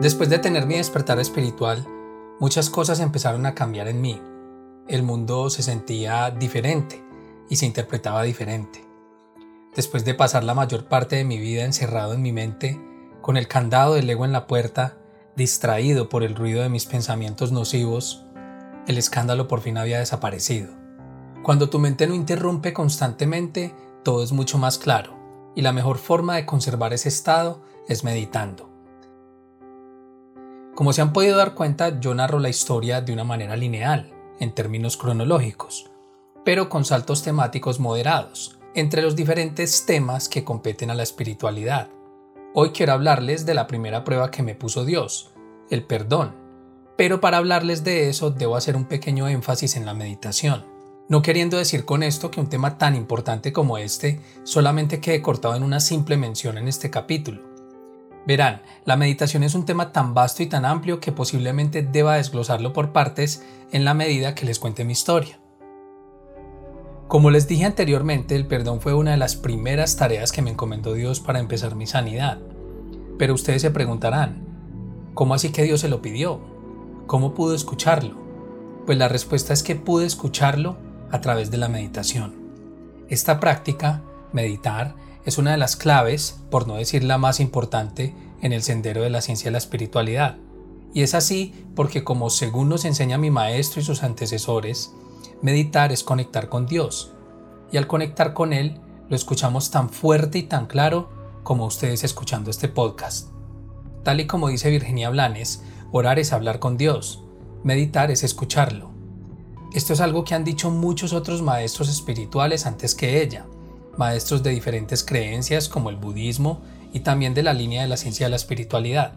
Después de tener mi despertar espiritual, muchas cosas empezaron a cambiar en mí. El mundo se sentía diferente y se interpretaba diferente. Después de pasar la mayor parte de mi vida encerrado en mi mente, con el candado del ego en la puerta, distraído por el ruido de mis pensamientos nocivos, el escándalo por fin había desaparecido. Cuando tu mente no interrumpe constantemente, todo es mucho más claro, y la mejor forma de conservar ese estado es meditando. Como se han podido dar cuenta, yo narro la historia de una manera lineal, en términos cronológicos, pero con saltos temáticos moderados, entre los diferentes temas que competen a la espiritualidad. Hoy quiero hablarles de la primera prueba que me puso Dios, el perdón, pero para hablarles de eso debo hacer un pequeño énfasis en la meditación. No queriendo decir con esto que un tema tan importante como este solamente quede cortado en una simple mención en este capítulo. Verán, la meditación es un tema tan vasto y tan amplio que posiblemente deba desglosarlo por partes en la medida que les cuente mi historia. Como les dije anteriormente, el perdón fue una de las primeras tareas que me encomendó Dios para empezar mi sanidad. Pero ustedes se preguntarán, ¿cómo así que Dios se lo pidió? ¿Cómo pudo escucharlo? Pues la respuesta es que pude escucharlo a través de la meditación. Esta práctica, meditar, es una de las claves, por no decir la más importante, en el sendero de la ciencia de la espiritualidad. Y es así porque como según nos enseña mi maestro y sus antecesores, meditar es conectar con Dios. Y al conectar con Él, lo escuchamos tan fuerte y tan claro como ustedes escuchando este podcast. Tal y como dice Virginia Blanes, orar es hablar con Dios, meditar es escucharlo. Esto es algo que han dicho muchos otros maestros espirituales antes que ella, maestros de diferentes creencias como el budismo y también de la línea de la ciencia de la espiritualidad.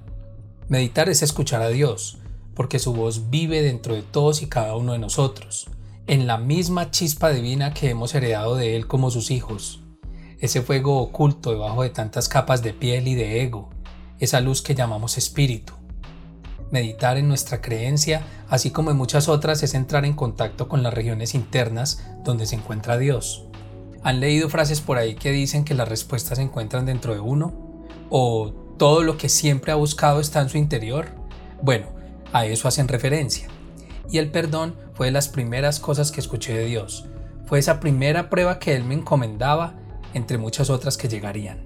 Meditar es escuchar a Dios, porque su voz vive dentro de todos y cada uno de nosotros, en la misma chispa divina que hemos heredado de Él como sus hijos. Ese fuego oculto debajo de tantas capas de piel y de ego, esa luz que llamamos espíritu. Meditar en nuestra creencia, así como en muchas otras, es entrar en contacto con las regiones internas donde se encuentra Dios. ¿Han leído frases por ahí que dicen que las respuestas se encuentran dentro de uno? ¿O todo lo que siempre ha buscado está en su interior? Bueno, a eso hacen referencia. Y el perdón fue de las primeras cosas que escuché de Dios. Fue esa primera prueba que Él me encomendaba entre muchas otras que llegarían.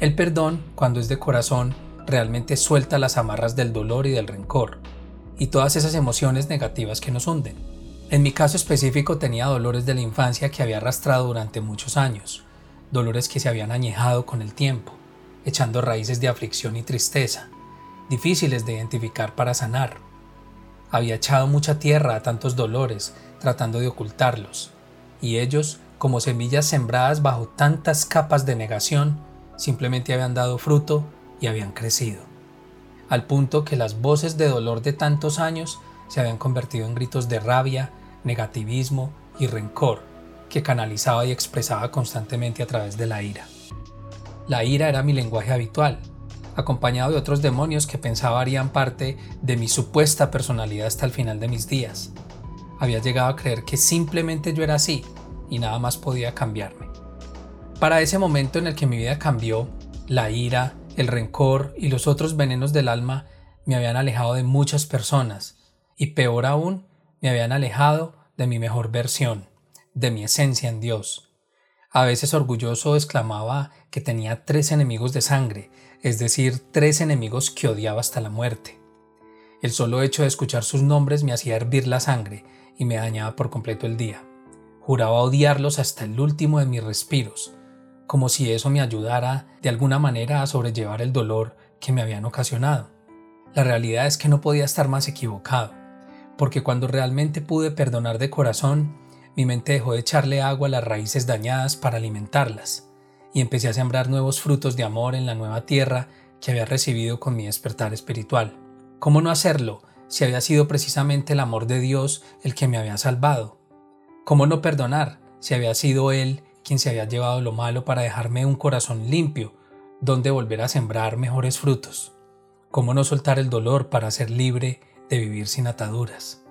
El perdón, cuando es de corazón, realmente suelta las amarras del dolor y del rencor, y todas esas emociones negativas que nos hunden. En mi caso específico tenía dolores de la infancia que había arrastrado durante muchos años, dolores que se habían añejado con el tiempo, echando raíces de aflicción y tristeza, difíciles de identificar para sanar. Había echado mucha tierra a tantos dolores, tratando de ocultarlos, y ellos, como semillas sembradas bajo tantas capas de negación, simplemente habían dado fruto y habían crecido, al punto que las voces de dolor de tantos años se habían convertido en gritos de rabia, negativismo y rencor que canalizaba y expresaba constantemente a través de la ira. La ira era mi lenguaje habitual, acompañado de otros demonios que pensaba harían parte de mi supuesta personalidad hasta el final de mis días. Había llegado a creer que simplemente yo era así y nada más podía cambiarme. Para ese momento en el que mi vida cambió, la ira, el rencor y los otros venenos del alma me habían alejado de muchas personas y peor aún, me habían alejado de mi mejor versión, de mi esencia en Dios. A veces orgulloso exclamaba que tenía tres enemigos de sangre, es decir, tres enemigos que odiaba hasta la muerte. El solo hecho de escuchar sus nombres me hacía hervir la sangre y me dañaba por completo el día. Juraba odiarlos hasta el último de mis respiros, como si eso me ayudara de alguna manera a sobrellevar el dolor que me habían ocasionado. La realidad es que no podía estar más equivocado porque cuando realmente pude perdonar de corazón, mi mente dejó de echarle agua a las raíces dañadas para alimentarlas, y empecé a sembrar nuevos frutos de amor en la nueva tierra que había recibido con mi despertar espiritual. ¿Cómo no hacerlo si había sido precisamente el amor de Dios el que me había salvado? ¿Cómo no perdonar si había sido Él quien se había llevado lo malo para dejarme un corazón limpio, donde volver a sembrar mejores frutos? ¿Cómo no soltar el dolor para ser libre de vivir sin ataduras.